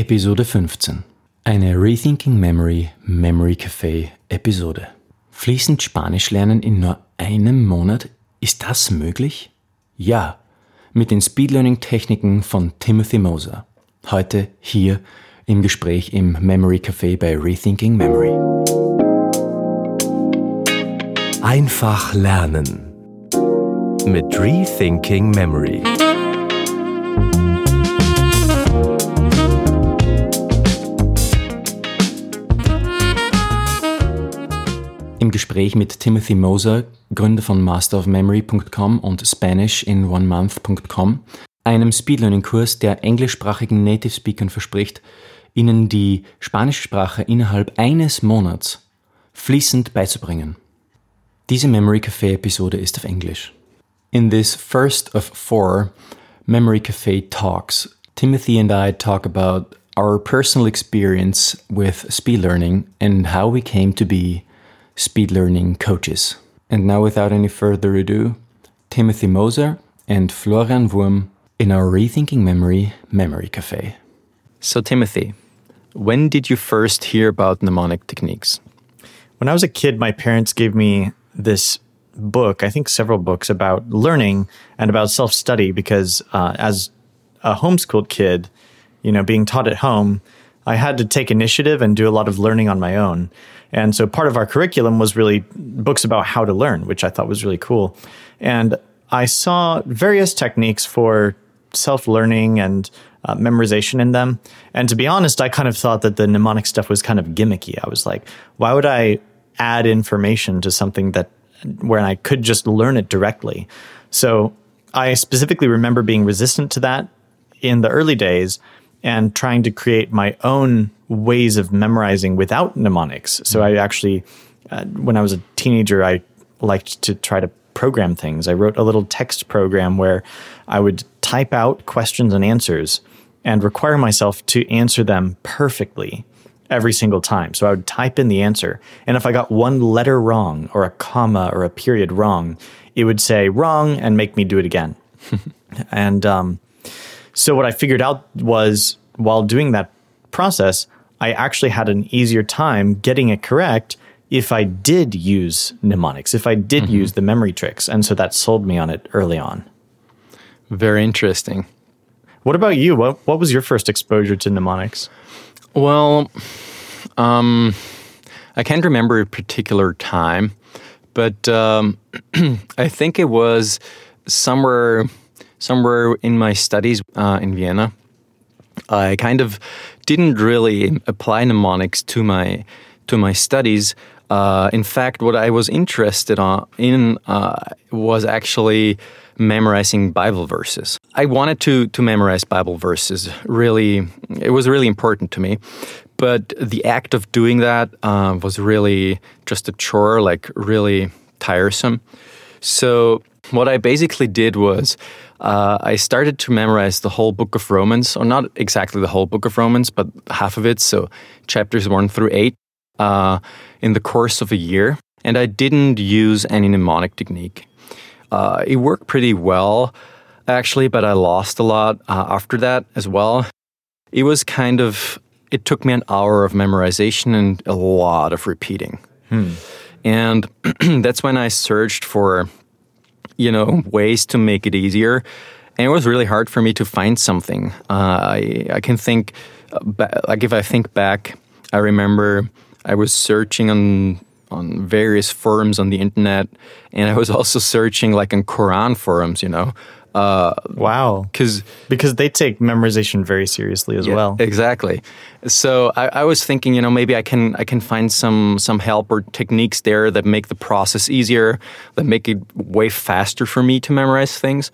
Episode 15. Eine Rethinking Memory Memory Café Episode. Fließend Spanisch lernen in nur einem Monat? Ist das möglich? Ja, mit den Speed Learning Techniken von Timothy Moser. Heute hier im Gespräch im Memory Café bei Rethinking Memory. Einfach lernen mit Rethinking Memory. Gespräch mit Timothy Moser, Gründer von masterofmemory.com und SpanishInOneMonth.com, einem Speedlearning-Kurs, der englischsprachigen Native Speakern verspricht, ihnen die spanische Sprache innerhalb eines Monats fließend beizubringen. Diese Memory Café Episode ist auf Englisch. In this first of four Memory Café talks, Timothy and I talk about our personal experience with speed learning and how we came to be speed learning coaches. And now, without any further ado, Timothy Moser and Florian Wurm in our Rethinking Memory Memory Cafe. So, Timothy, when did you first hear about mnemonic techniques? When I was a kid, my parents gave me this book, I think several books about learning and about self study because uh, as a homeschooled kid, you know, being taught at home, I had to take initiative and do a lot of learning on my own. And so part of our curriculum was really books about how to learn, which I thought was really cool. And I saw various techniques for self learning and uh, memorization in them. And to be honest, I kind of thought that the mnemonic stuff was kind of gimmicky. I was like, why would I add information to something that where I could just learn it directly? So I specifically remember being resistant to that in the early days and trying to create my own ways of memorizing without mnemonics. So I actually, uh, when I was a teenager, I liked to try to program things. I wrote a little text program where I would type out questions and answers and require myself to answer them perfectly every single time. So I would type in the answer. And if I got one letter wrong or a comma or a period wrong, it would say wrong and make me do it again. and um, so what I figured out was while doing that process, I actually had an easier time getting it correct if I did use mnemonics, if I did mm-hmm. use the memory tricks. And so that sold me on it early on. Very interesting. What about you? What, what was your first exposure to mnemonics? Well, um, I can't remember a particular time, but um, I think it was somewhere somewhere in my studies uh, in Vienna. I kind of didn't really apply mnemonics to my to my studies. Uh, in fact, what I was interested on, in uh, was actually memorizing Bible verses. I wanted to to memorize Bible verses. Really, it was really important to me. But the act of doing that uh, was really just a chore, like really tiresome. So what I basically did was uh, I started to memorize the whole book of Romans, or not exactly the whole book of Romans, but half of it, so chapters one through eight, uh, in the course of a year. And I didn't use any mnemonic technique. Uh, it worked pretty well, actually, but I lost a lot uh, after that as well. It was kind of, it took me an hour of memorization and a lot of repeating. Hmm. And that's when I searched for you know, ways to make it easier. And it was really hard for me to find something. Uh, I, I can think, like if I think back, I remember I was searching on on various forums on the internet, and I was also searching like on Quran forums, you know, uh, wow. Because because they take memorization very seriously as yeah, well. Exactly. So I, I, was thinking, you know, maybe I can I can find some some help or techniques there that make the process easier, that make it way faster for me to memorize things.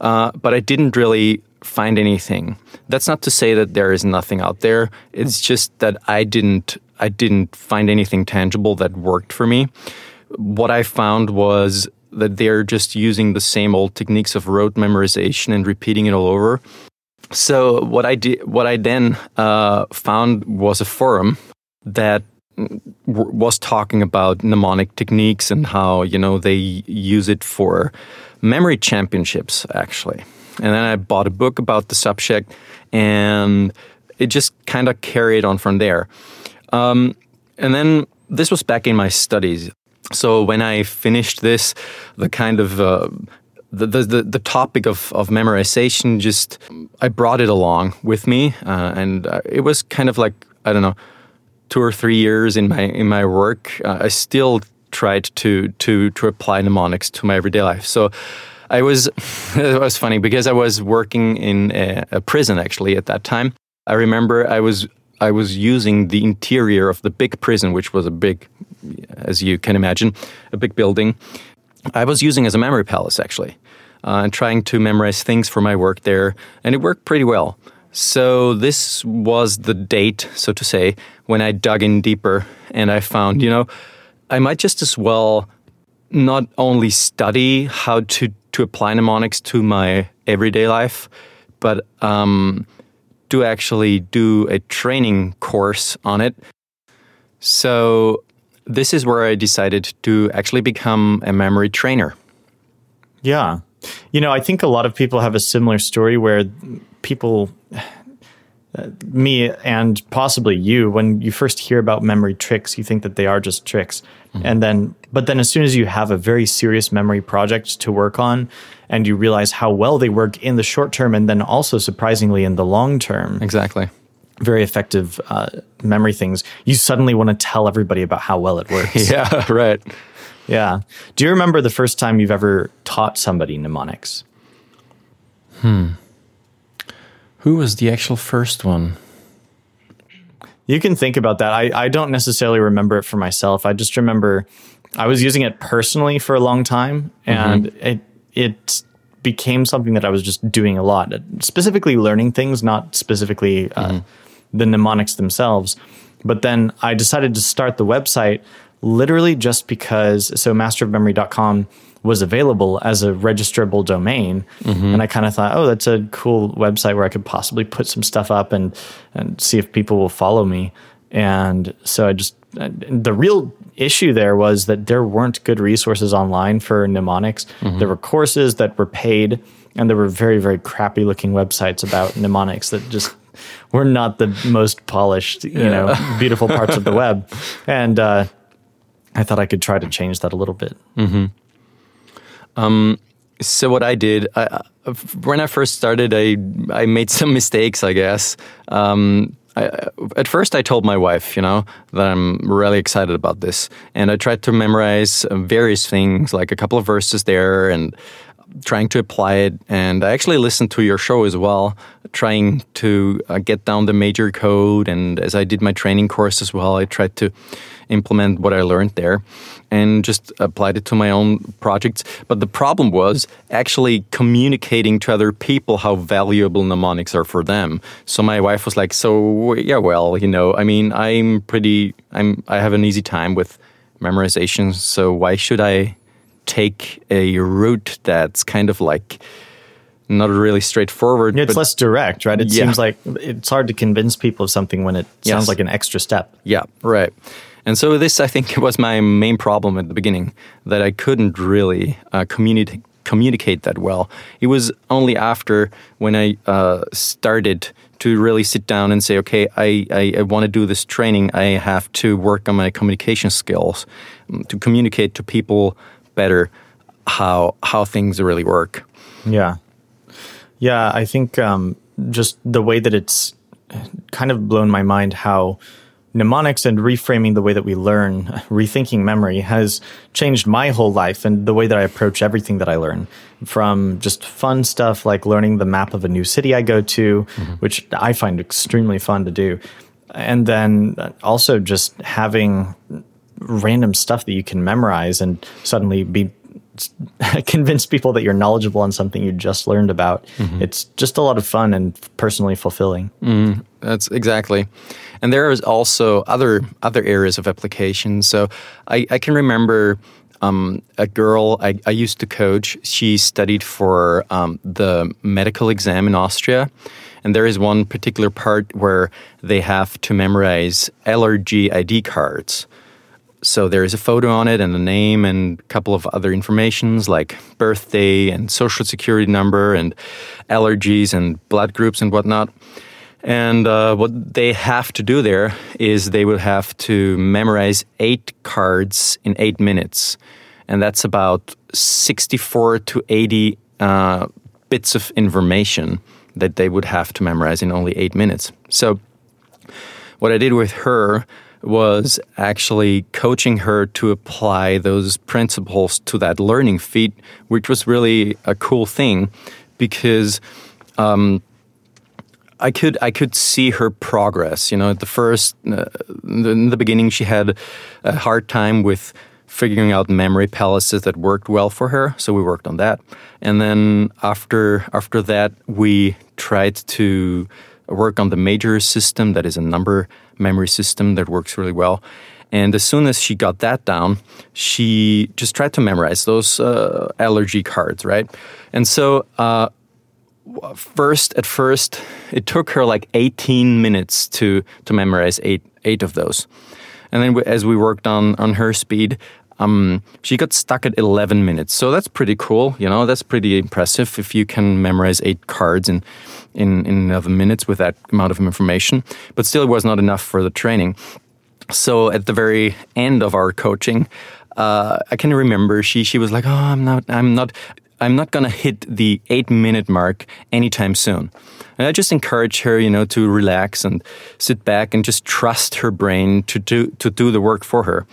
Uh, but I didn't really find anything. That's not to say that there is nothing out there. It's just that I didn't I didn't find anything tangible that worked for me. What I found was that they're just using the same old techniques of rote memorization and repeating it all over. So what I did, what I then uh, found was a forum that was talking about mnemonic techniques and how you know they use it for memory championships actually. And then I bought a book about the subject and it just kind of carried on from there. Um, and then this was back in my studies. So when I finished this, the kind of uh, the, the, the topic of, of memorization just I brought it along with me, uh, and uh, it was kind of like I don't know, two or three years in my in my work. Uh, I still tried to to to apply mnemonics to my everyday life. So I was it was funny because I was working in a, a prison actually at that time. I remember I was I was using the interior of the big prison, which was a big, as you can imagine, a big building. I was using as a memory palace actually, uh, and trying to memorize things for my work there, and it worked pretty well. So this was the date, so to say, when I dug in deeper and I found, you know, I might just as well not only study how to to apply mnemonics to my everyday life, but um, do actually do a training course on it. So this is where I decided to actually become a memory trainer. Yeah. You know, I think a lot of people have a similar story where people, me and possibly you, when you first hear about memory tricks, you think that they are just tricks. Mm-hmm. And then, but then as soon as you have a very serious memory project to work on, and you realize how well they work in the short term and then also surprisingly in the long term. Exactly. Very effective uh, memory things. You suddenly want to tell everybody about how well it works. yeah, right. Yeah. Do you remember the first time you've ever taught somebody mnemonics? Hmm. Who was the actual first one? You can think about that. I, I don't necessarily remember it for myself. I just remember I was using it personally for a long time and mm-hmm. it it became something that I was just doing a lot, specifically learning things, not specifically uh, mm-hmm. the mnemonics themselves. But then I decided to start the website literally just because so masterofmemory.com was available as a registrable domain mm-hmm. and i kind of thought oh that's a cool website where i could possibly put some stuff up and and see if people will follow me and so i just the real issue there was that there weren't good resources online for mnemonics. Mm-hmm. There were courses that were paid, and there were very, very crappy looking websites about mnemonics that just were not the most polished, you yeah. know, beautiful parts of the web. And uh, I thought I could try to change that a little bit. Mm-hmm. Um, so what I did I, when I first started, I I made some mistakes, I guess. Um, I, at first, I told my wife, you know, that I'm really excited about this, and I tried to memorize various things, like a couple of verses there, and trying to apply it. And I actually listened to your show as well, trying to uh, get down the major code. And as I did my training course as well, I tried to implement what I learned there and just applied it to my own projects. But the problem was actually communicating to other people how valuable mnemonics are for them. So my wife was like, "So yeah, well, you know, I mean, I'm pretty, I'm, I have an easy time with memorization. So why should I take a route that's kind of like." not really straightforward. It's less direct, right? It yeah. seems like it's hard to convince people of something when it sounds like an extra step. Yeah, right. And so this, I think, was my main problem at the beginning that I couldn't really uh, communicate communicate that well. It was only after when I uh, started to really sit down and say, okay, I, I, I want to do this training. I have to work on my communication skills um, to communicate to people better how how things really work. Yeah, yeah. I think um, just the way that it's kind of blown my mind how mnemonics and reframing the way that we learn, rethinking memory has changed my whole life and the way that I approach everything that I learn. From just fun stuff like learning the map of a new city I go to, mm-hmm. which I find extremely fun to do. And then also just having random stuff that you can memorize and suddenly be convince people that you're knowledgeable on something you just learned about. Mm-hmm. It's just a lot of fun and personally fulfilling. Mm, that's exactly. And there is also other other areas of application. So I, I can remember um, a girl I, I, used to coach. She studied for um, the medical exam in Austria. And there is one particular part where they have to memorize allergy ID cards. So there is a photo on it and a name and a couple of other informations like birthday and social security number and allergies and blood groups and whatnot. And uh, what they have to do there is they will have to memorize eight cards in eight minutes. And that's about 64 to 80 uh, bits of information that they would have to memorize in only eight minutes. So, what I did with her was actually coaching her to apply those principles to that learning feat, which was really a cool thing because um, I could I could see her progress. You know, at the first uh, in the beginning, she had a hard time with figuring out memory palaces that worked well for her. So we worked on that, and then after after that, we tried to work on the major system that is a number memory system that works really well. And as soon as she got that down, she just tried to memorize those uh, allergy cards, right? And so, uh, first at first, it took her like 18 minutes to to memorize eight eight of those. And then as we worked on on her speed, um, she got stuck at 11 minutes. So that's pretty cool. You know, that's pretty impressive if you can memorize eight cards in, in, in 11 minutes with that amount of information. But still, it was not enough for the training. So at the very end of our coaching, uh, I can remember she she was like, "Oh, I'm not, I'm not, I'm not gonna hit the eight minute mark anytime soon." And I just encourage her, you know, to relax and sit back and just trust her brain to do to do the work for her.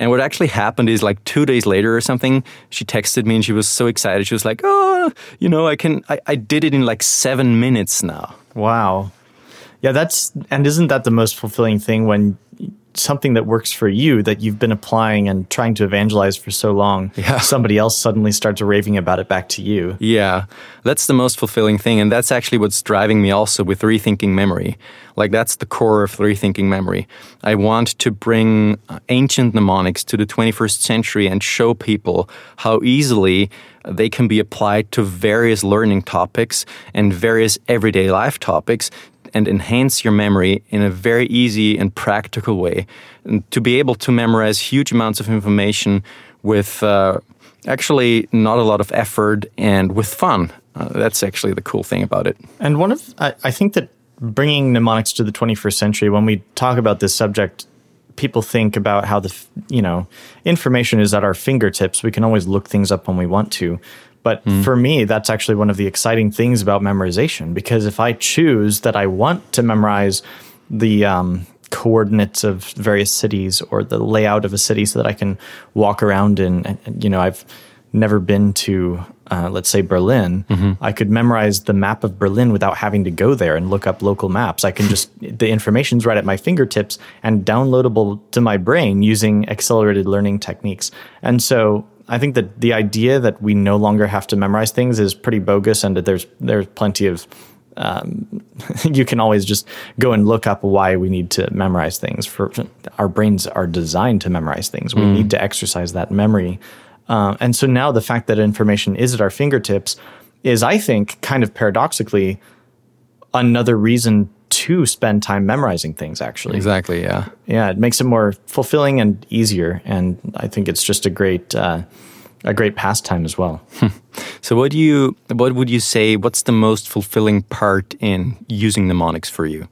And what actually happened is like two days later or something, she texted me and she was so excited. She was like, "Oh, you know, I can, I, I did it in like seven minutes now." Wow. Yeah, that's and isn't that the most fulfilling thing when something that works for you that you've been applying and trying to evangelize for so long, Yeah. somebody else suddenly starts raving about it back to you. Yeah, that's the most fulfilling thing. And that's actually what's driving me also with rethinking memory. Like, that's the core of rethinking memory. I want to bring ancient mnemonics to the 21st century and show people how easily they can be applied to various learning topics and various everyday life topics and enhance your memory in a very easy and practical way. And to be able to memorize huge amounts of information with uh, actually not a lot of effort and with fun. Uh, that's actually the cool thing about it. And one of, I, I think that bringing mnemonics to the 21st century, when we talk about this subject, people think about how the, you know, information is at our fingertips. We can always look things up when we want to. But for me, that's actually one of the exciting things about memorization because if I choose that I want to memorize the um, coordinates of various cities or the layout of a city so that I can walk around in, and, and, you know, I've never been to, uh, let's say, Berlin. I could memorize the map of Berlin without having to go there and look up local maps. I can just, the information's right at my fingertips and downloadable to my brain using accelerated learning techniques. And so I think that the idea that we no longer have to memorize things is pretty bogus, and that there's there's plenty of um, you can always just go and look up why we need to memorize things. For our brains are designed to memorize things. We need to exercise that memory, uh, and so now the fact that information is at our fingertips is, I think, kind of paradoxically another reason to spend time memorizing things. Actually, Exactly, yeah. yeah, it makes it more fulfilling and easier, and I think it's just a great uh, a great pastime as well. So what do you what would you say what's the most fulfilling part in using mnemonics for you?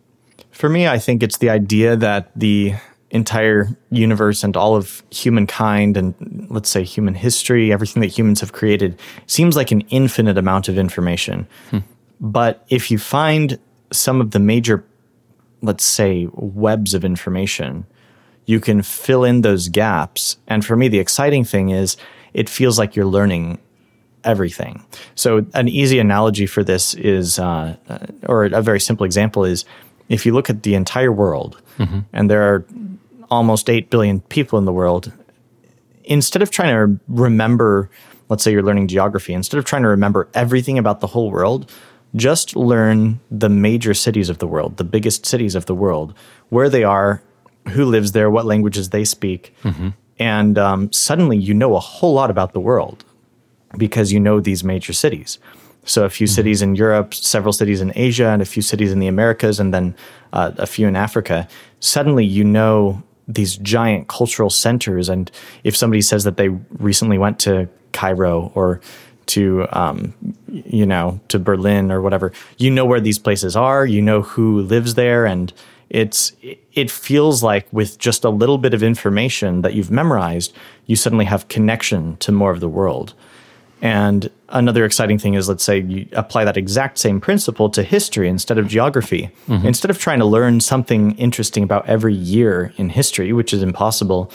For me, I think it's the idea that the entire universe and all of humankind and let's say human history, everything that humans have created, seems like an infinite amount of information. But if you find some of the major, let's say, webs of information, you can fill in those gaps. And for me, the exciting thing is it feels like you're learning everything. So, an easy analogy for this is, uh, or a very simple example is if you look at the entire world, and there are almost 8 billion people in the world, instead of trying to remember, let's say you're learning geography, instead of trying to remember everything about the whole world, just learn the major cities of the world, the biggest cities of the world, where they are, who lives there, what languages they speak. And um, suddenly you know a whole lot about the world because you know these major cities. So a few cities in Europe, several cities in Asia, and a few cities in the Americas, and then uh, a few in Africa. Suddenly, you know these giant cultural centers. And if somebody says that they recently went to Cairo or to um, you know to Berlin or whatever. You know where these places are. You know who lives there, and it's it feels like with just a little bit of information that you've memorized, you suddenly have connection to more of the world. And another exciting thing is, let's say you apply that exact same principle to history instead of geography. Mm-hmm. Instead of trying to learn something interesting about every year in history, which is impossible,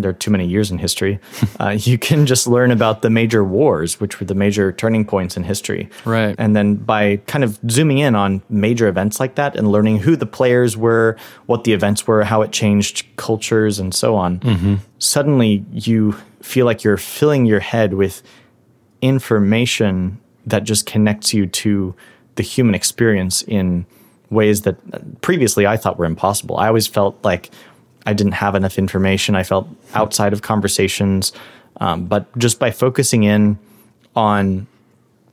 there are too many years in history. uh, you can just learn about the major wars, which were the major turning points in history. Right. And then by kind of zooming in on major events like that and learning who the players were, what the events were, how it changed cultures, and so on, mm-hmm. suddenly you feel like you're filling your head with information that just connects you to the human experience in ways that previously I thought were impossible. I always felt like I didn't have enough information. I felt outside of conversations. Um, but just by focusing in on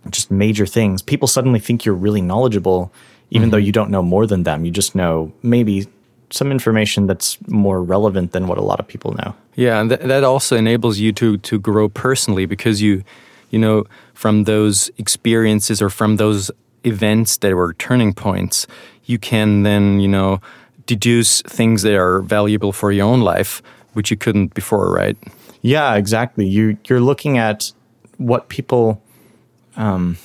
just major things, people suddenly think you're really knowledgeable, even mm-hmm. though you don't know more than them. You just know maybe some information that's more relevant than what a lot of people know. Yeah, and th- that also enables you to to grow personally because you, you know, from those experiences or from those events that were turning points, you can then you know deduce things that are valuable for your own life, which you couldn't before, right? Yeah, exactly. You you're looking at what people. Um,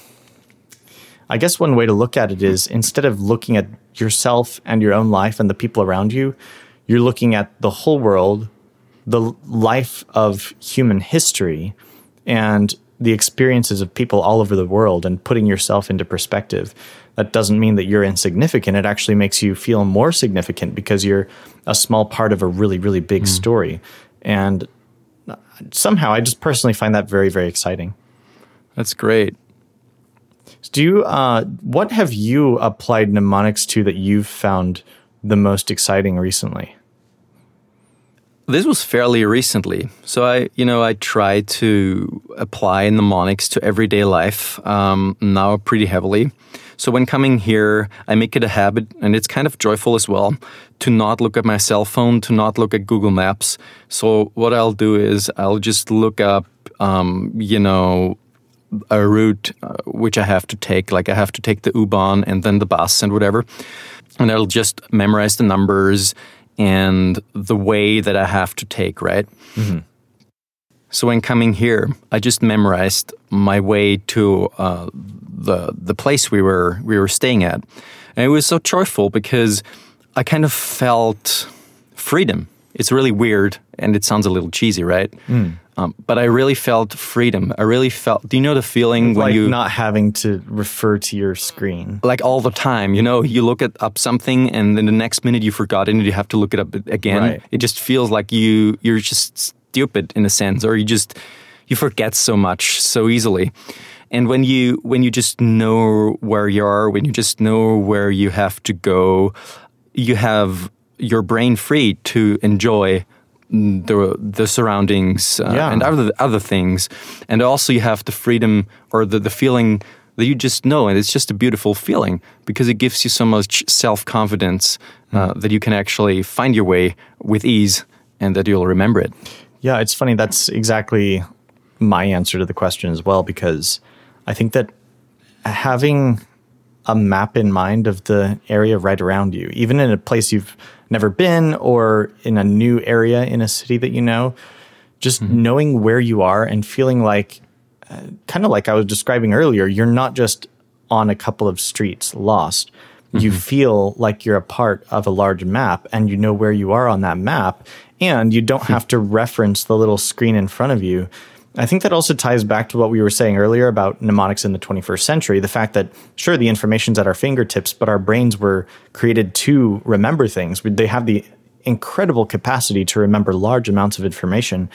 I guess one way to look at it is instead of looking at yourself and your own life and the people around you, you're looking at the whole world, the life of human history, and the experiences of people all over the world, and putting yourself into perspective that doesn't mean that you're insignificant. It actually makes you feel more significant because you're a small part of a really, really big mm. story. And somehow I just personally find that very, very exciting. That's great. Do you, uh, what have you applied mnemonics to that you've found the most exciting recently? This was fairly recently. So I, you know, I try to apply mnemonics to everyday life um, now pretty heavily. So when coming here, I make it a habit, and it's kind of joyful as well, to not look at my cell phone, to not look at Google Maps. So what I'll do is I'll just look up, um, you know, a route uh, which I have to take. Like I have to take the U-Bahn and then the bus and whatever, and I'll just memorize the numbers and the way that I have to take. Right. Mm-hmm. So when coming here, I just memorized my way to uh, the the place we were we were staying at, and it was so joyful because I kind of felt freedom. It's really weird, and it sounds a little cheesy, right? Mm. Um, but I really felt freedom. I really felt. Do you know the feeling when you not having to refer to your screen, like all the time? You know, you look at up something, and then the next minute you forgot it, and you have to look it up again. Right. It just feels like you you're just stupid in a sense, or you just you forget so much so easily. And when you when you just know where you are, when you just know where you have to go, you have your brain free to enjoy the the surroundings uh, yeah. and other other things, and also you have the freedom or the the feeling that you just know, and it's just a beautiful feeling because it gives you so much self confidence uh, mm. that you can actually find your way with ease, and that you'll remember it. Yeah, it's funny. That's exactly my answer to the question as well, because I think that having a map in mind of the area right around you, even in a place you've never been or in a new area in a city that you know, just mm-hmm. knowing where you are and feeling like, uh, kind of like I was describing earlier, you're not just on a couple of streets lost. Mm-hmm. You feel like you're a part of a large map and you know where you are on that map and you don't have to reference the little screen in front of you. I think that also ties back to what we were saying earlier about mnemonics in the 21st century. The fact that, sure, the information's at our fingertips, but our brains were created to remember things. They have the incredible capacity to remember large amounts of information.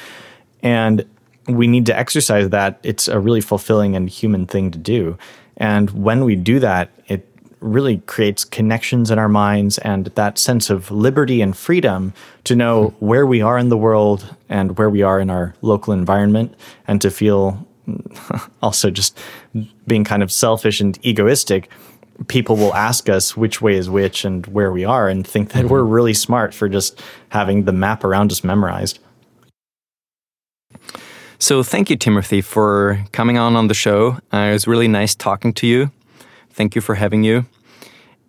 And we need to exercise that. It's a really fulfilling and human thing to do. And when we do that, it really creates connections in our minds and that sense of liberty and freedom to know where we are in the world and where we are in our local environment and to feel also just being kind of selfish and egoistic people will ask us which way is which and where we are and think that mm-hmm. we're really smart for just having the map around us memorized So thank you, Timothy, for coming on on the show. Uh, it was really nice talking to you. Thank you for having you.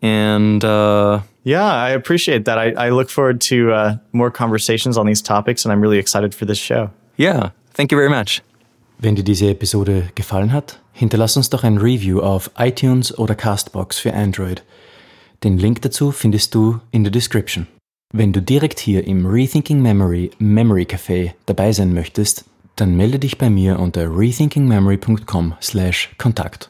And uh, yeah, I appreciate that. I, I look forward to uh, more conversations on these topics, and I'm really excited for this show. Yeah, thank you very much. Wenn dir diese Episode gefallen hat, hinterlass uns doch ein Review auf iTunes oder Castbox für Android. Den Link dazu findest du in der Description. Wenn du direkt hier im Rethinking Memory Memory Café dabei sein möchtest, dann melde dich bei mir unter rethinkingmemory.com/kontakt.